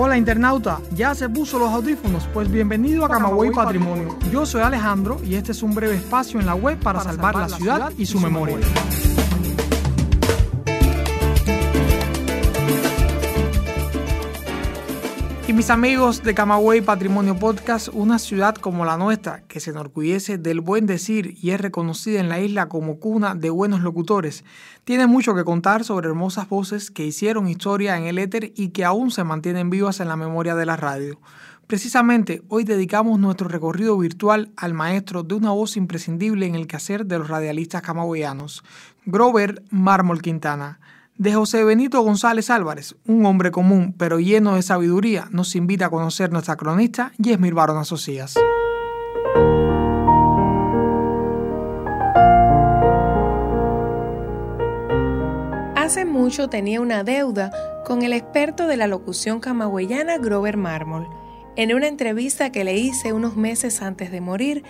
Hola internauta, ¿ya se puso los audífonos? Pues bienvenido a Camagüey Patrimonio. Yo soy Alejandro y este es un breve espacio en la web para salvar la ciudad y su memoria. Y mis amigos de Camagüey Patrimonio Podcast, una ciudad como la nuestra, que se enorgullece del buen decir y es reconocida en la isla como cuna de buenos locutores, tiene mucho que contar sobre hermosas voces que hicieron historia en el éter y que aún se mantienen vivas en la memoria de la radio. Precisamente hoy dedicamos nuestro recorrido virtual al maestro de una voz imprescindible en el quehacer de los radialistas camagüeyanos, Grover Mármol Quintana de José Benito González Álvarez, un hombre común pero lleno de sabiduría, nos invita a conocer nuestra cronista Yesmir Barona Socias. Hace mucho tenía una deuda con el experto de la locución camagüeyana Grover Mármol. En una entrevista que le hice unos meses antes de morir,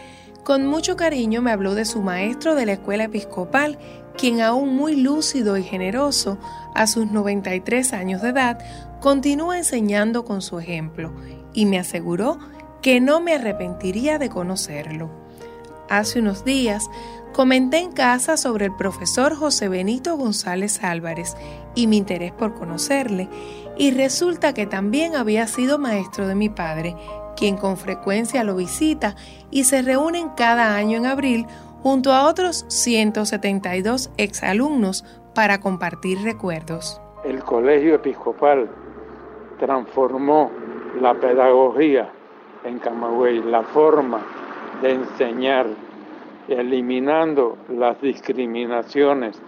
con mucho cariño me habló de su maestro de la escuela episcopal quien aún muy lúcido y generoso, a sus 93 años de edad, continúa enseñando con su ejemplo y me aseguró que no me arrepentiría de conocerlo. Hace unos días comenté en casa sobre el profesor José Benito González Álvarez y mi interés por conocerle, y resulta que también había sido maestro de mi padre, quien con frecuencia lo visita y se reúnen cada año en abril junto a otros 172 exalumnos para compartir recuerdos. El Colegio Episcopal transformó la pedagogía en Camagüey, la forma de enseñar, eliminando las discriminaciones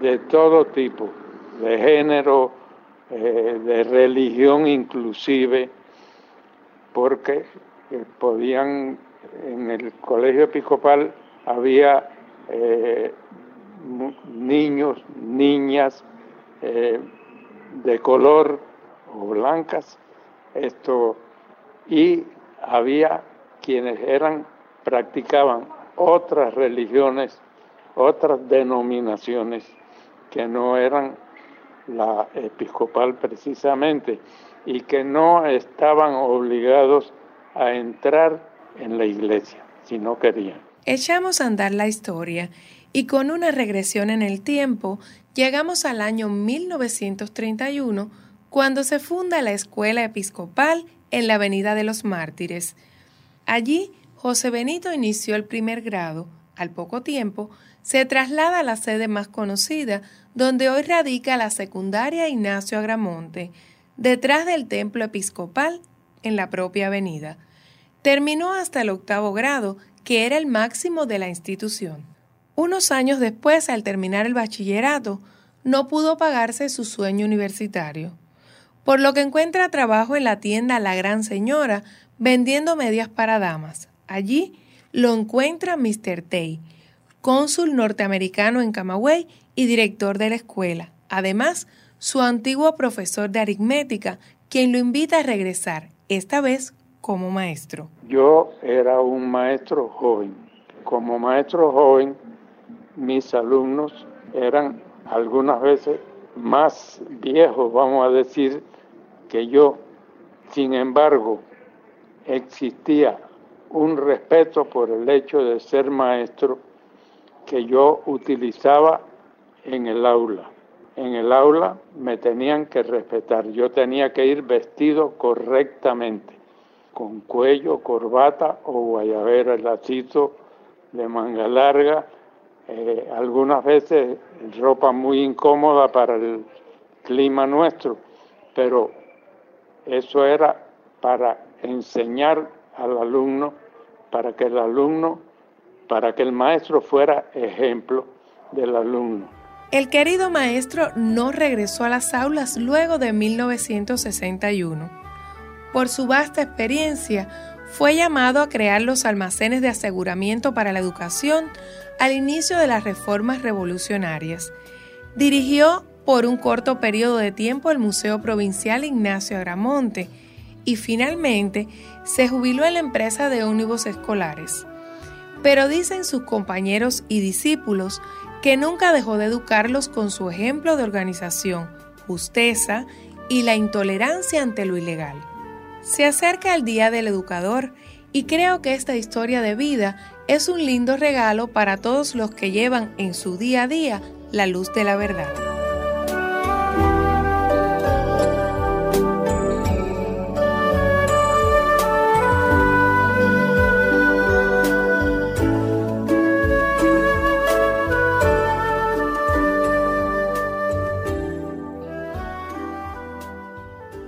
de todo tipo, de género, eh, de religión inclusive, porque eh, podían en el colegio episcopal había eh, niños, niñas eh, de color o blancas, esto, y había quienes eran, practicaban otras religiones, otras denominaciones que no eran la episcopal precisamente y que no estaban obligados a entrar en la iglesia si no querían. Echamos a andar la historia y con una regresión en el tiempo llegamos al año 1931 cuando se funda la Escuela Episcopal en la Avenida de los Mártires. Allí José Benito inició el primer grado. Al poco tiempo se traslada a la sede más conocida, donde hoy radica la secundaria Ignacio Agramonte, detrás del templo episcopal en la propia avenida. Terminó hasta el octavo grado que era el máximo de la institución. Unos años después, al terminar el bachillerato, no pudo pagarse su sueño universitario, por lo que encuentra trabajo en la tienda La Gran Señora vendiendo medias para damas. Allí lo encuentra Mr. Tay, cónsul norteamericano en Camagüey y director de la escuela. Además, su antiguo profesor de aritmética, quien lo invita a regresar, esta vez como maestro? Yo era un maestro joven. Como maestro joven, mis alumnos eran algunas veces más viejos, vamos a decir, que yo. Sin embargo, existía un respeto por el hecho de ser maestro que yo utilizaba en el aula. En el aula me tenían que respetar, yo tenía que ir vestido correctamente con cuello, corbata o guayabera, lacito de manga larga, eh, algunas veces ropa muy incómoda para el clima nuestro, pero eso era para enseñar al alumno, para que el alumno, para que el maestro fuera ejemplo del alumno. El querido maestro no regresó a las aulas luego de 1961 por su vasta experiencia, fue llamado a crear los almacenes de aseguramiento para la educación al inicio de las reformas revolucionarias. Dirigió por un corto periodo de tiempo el Museo Provincial Ignacio Agramonte y finalmente se jubiló en la empresa de ómnibus escolares. Pero dicen sus compañeros y discípulos que nunca dejó de educarlos con su ejemplo de organización, justeza y la intolerancia ante lo ilegal. Se acerca el Día del Educador y creo que esta historia de vida es un lindo regalo para todos los que llevan en su día a día la luz de la verdad.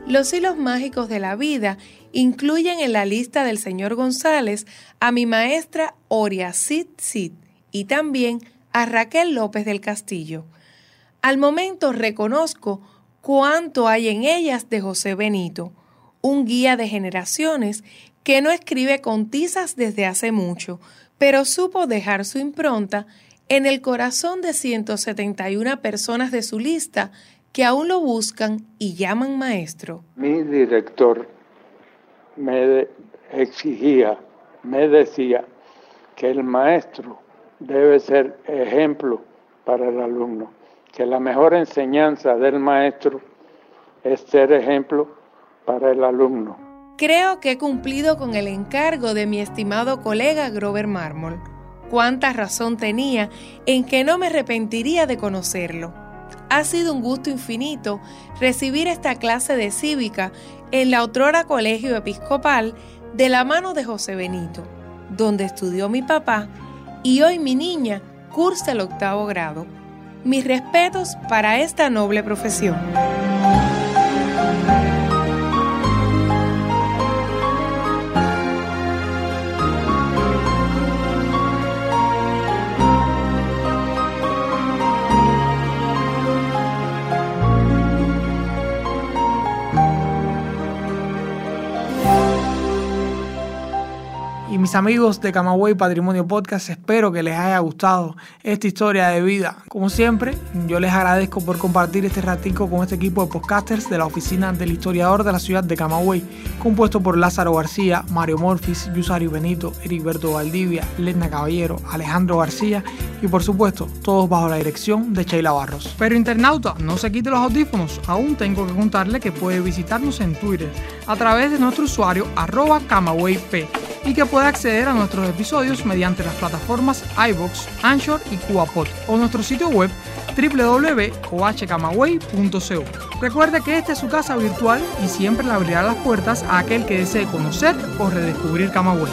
Los hilos mágicos de la vida incluyen en la lista del señor González a mi maestra Oria Sid Sid y también a Raquel López del Castillo. Al momento reconozco cuánto hay en ellas de José Benito, un guía de generaciones que no escribe con tizas desde hace mucho, pero supo dejar su impronta en el corazón de 171 personas de su lista que aún lo buscan y llaman maestro. Mi director me exigía, me decía que el maestro debe ser ejemplo para el alumno, que la mejor enseñanza del maestro es ser ejemplo para el alumno. Creo que he cumplido con el encargo de mi estimado colega Grover Mármol. Cuánta razón tenía en que no me arrepentiría de conocerlo. Ha sido un gusto infinito recibir esta clase de cívica en la otrora Colegio Episcopal de la mano de José Benito, donde estudió mi papá y hoy mi niña cursa el octavo grado. Mis respetos para esta noble profesión. Mis amigos de Camagüey Patrimonio Podcast, espero que les haya gustado esta historia de vida. Como siempre, yo les agradezco por compartir este ratico con este equipo de podcasters de la oficina del historiador de la ciudad de Camagüey, compuesto por Lázaro García, Mario Morfis, Yusario Benito, Ericberto Valdivia, Lena Caballero, Alejandro García y por supuesto, todos bajo la dirección de Sheila Barros. Pero internauta, no se quite los audífonos, aún tengo que contarle que puede visitarnos en Twitter a través de nuestro usuario arroba camagüeyp y que puede acceder a nuestros episodios mediante las plataformas iBox, Anchor y CuaPod o nuestro sitio web www.ohcamagüey.co. Recuerde que esta es su casa virtual y siempre le abrirá las puertas a aquel que desee conocer o redescubrir Camagüey.